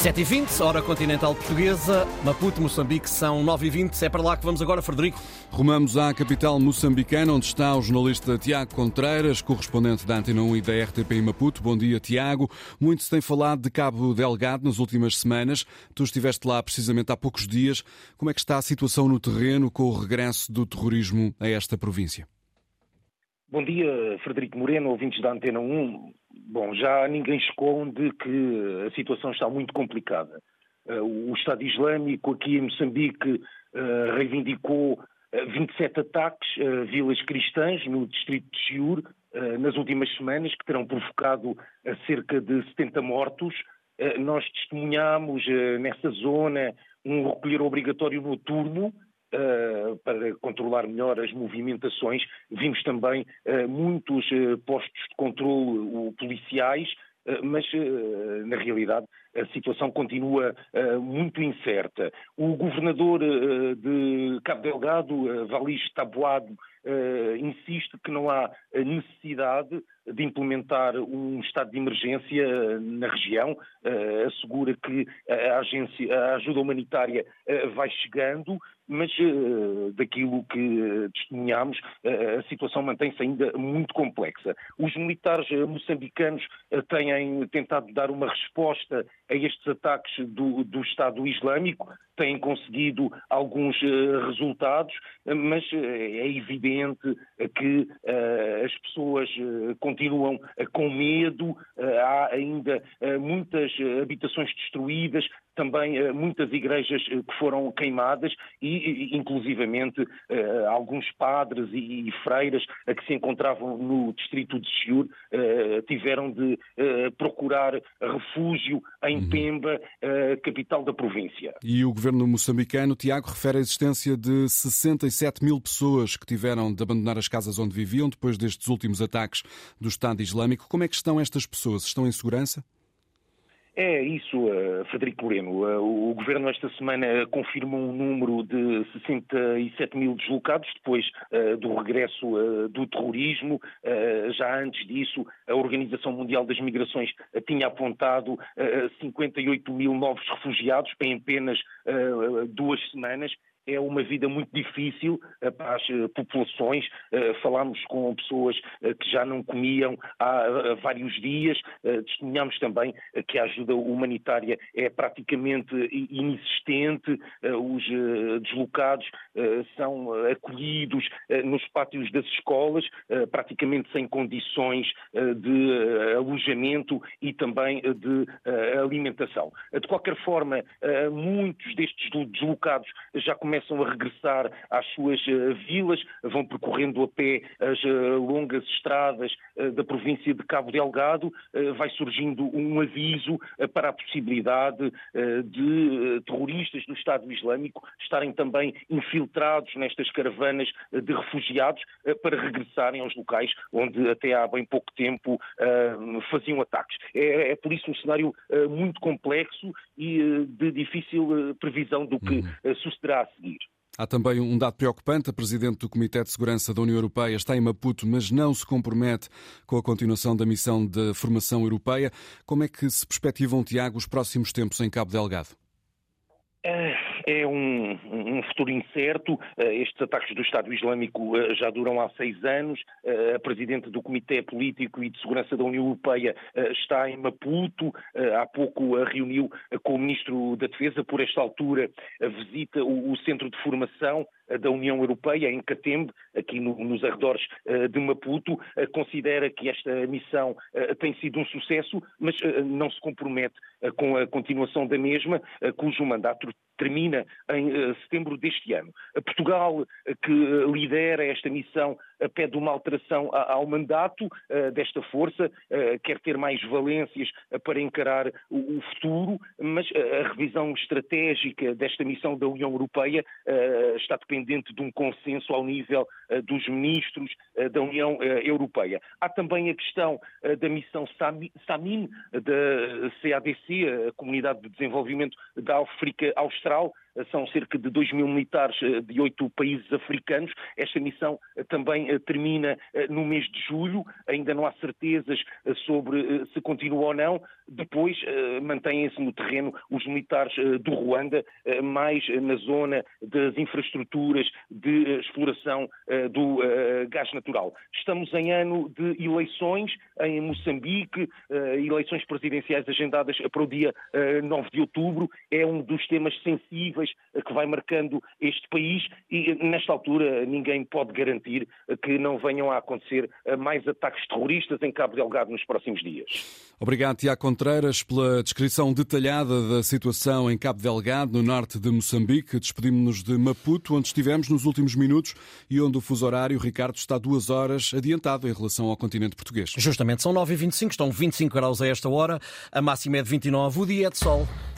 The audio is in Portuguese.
7h20, hora continental portuguesa, Maputo, Moçambique, são 9h20. É para lá que vamos agora, Frederico. Rumamos à capital moçambicana, onde está o jornalista Tiago Contreiras, correspondente da Antena 1 e da RTP em Maputo. Bom dia, Tiago. Muito se tem falado de Cabo Delgado nas últimas semanas. Tu estiveste lá precisamente há poucos dias. Como é que está a situação no terreno com o regresso do terrorismo a esta província? Bom dia, Frederico Moreno, ouvintes da Antena 1. Bom, já ninguém esconde que a situação está muito complicada. Eh, o Estado Islâmico aqui em Moçambique eh, reivindicou 27 eh, ataques a vilas cristãs no distrito de Chiur nas últimas semanas, que terão provocado cerca de 70 mortos. Nós testemunhamos nessa zona um recolher obrigatório noturno Uh, para controlar melhor as movimentações. Vimos também uh, muitos uh, postos de controle policiais, mas na realidade a situação continua muito incerta. O governador de Cabo Delgado, Valis Taboado, insiste que não há necessidade de implementar um estado de emergência na região, assegura que a, agência, a ajuda humanitária vai chegando mas uh, daquilo que uh, testemunhamos, uh, a situação mantém-se ainda muito complexa. Os militares moçambicanos têm tentado dar uma resposta a estes ataques do, do Estado Islâmico, têm conseguido alguns resultados, mas é evidente que as pessoas continuam com medo, há ainda muitas habitações destruídas, também uh, muitas igrejas uh, que foram queimadas e, inclusivamente, uh, alguns padres e, e, freiras que se encontravam no distrito de Chiur tiveram de procurar refúgio em uhum. Pemba, capital da província. E o governo moçambicano, Tiago, refere a existência de 67 mil pessoas que tiveram de abandonar as casas onde viviam depois destes últimos ataques do Estado Islâmico. Como é que estão estas pessoas? Estão em segurança? É isso, uh, Frederico Moreno. Uh, o Governo esta semana confirmou um número de 67 mil deslocados depois uh, do regresso do terrorismo. já antes disso, a Organização Mundial das Migrações tinha apontado 58 mil novos refugiados em apenas duas semanas é uma vida muito difícil eh, para as eh, populações. Eh, falámos com pessoas que já não comiam há vários dias. Testemunhamos também que a ajuda humanitária é praticamente inexistente. Os deslocados são acolhidos nos pátios das escolas, praticamente sem condições de alojamento e também de alimentação. De qualquer forma, muitos destes deslocados já começam começam a regressar às suas uh, vilas, vão percorrendo a pé as uh, longas estradas uh, da província de Cabo Delgado, vai surgindo um aviso para a possibilidade de terroristas do Estado Islâmico estarem também infiltrados nestas caravanas de refugiados para regressarem aos locais onde até há bem pouco tempo faziam ataques. É, é por isso um cenário muito complexo e de difícil previsão do que uhum. sucederá seguir. Há também um dado preocupante. A Presidente do Comitê de Segurança da União Europeia está em Maputo, mas não se compromete com a continuação da missão de formação europeia. Como é que se perspectivam, Tiago, os próximos tempos em Cabo Delgado? É, é um, um, futuro incerto. É, estes ataques do Estado Islâmico é, já duram há seis anos. A Presidente do Comitê Político e de Segurança da União Europeia está em Maputo. Há pouco reuniu com o Ministro da Defesa. Por esta altura, visita o Centro de Formação da União Europeia, em Catembe, aqui no, nos arredores de Maputo, considera que esta missão tem sido um sucesso, mas não se compromete com a continuação da mesma, cujo mandato termina em uh, setembro deste ano. Portugal, uh, que lidera esta missão, pede uma alteração ao mandato desta força, quer ter mais valências para encarar o, futuro, mas a revisão estratégica desta missão da União Europeia está dependente de um consenso ao nível dos ministros da União Europeia. Há também a questão da missão SAMIN, da CADC, a Comunidade de Desenvolvimento da África Austral, são cerca de 2 mil militares de oito países africanos. Esta missão também termina no mês de julho, ainda não há certezas sobre se continua ou não. Depois mantêm-se no terreno os militares do Ruanda, mais na zona das infraestruturas de exploração do gás natural. Estamos em ano de eleições em Moçambique, eleições presidenciais agendadas para o dia 9 de outubro. É um dos temas sensíveis que vai marcando este país e, nesta altura, ninguém pode garantir que não venham a acontecer mais ataques terroristas em Cabo Delgado nos próximos dias. Obrigado, Tiago Contreiras, pela descrição detalhada da situação em Cabo Delgado, no norte de Moçambique. Despedimos-nos de Maputo, onde estivemos nos últimos minutos e onde o fuso horário, Ricardo, está duas horas adiantado em relação ao continente português. Justamente, são 9h25, estão 25 graus a esta hora, a máxima é de 29, o dia é de sol.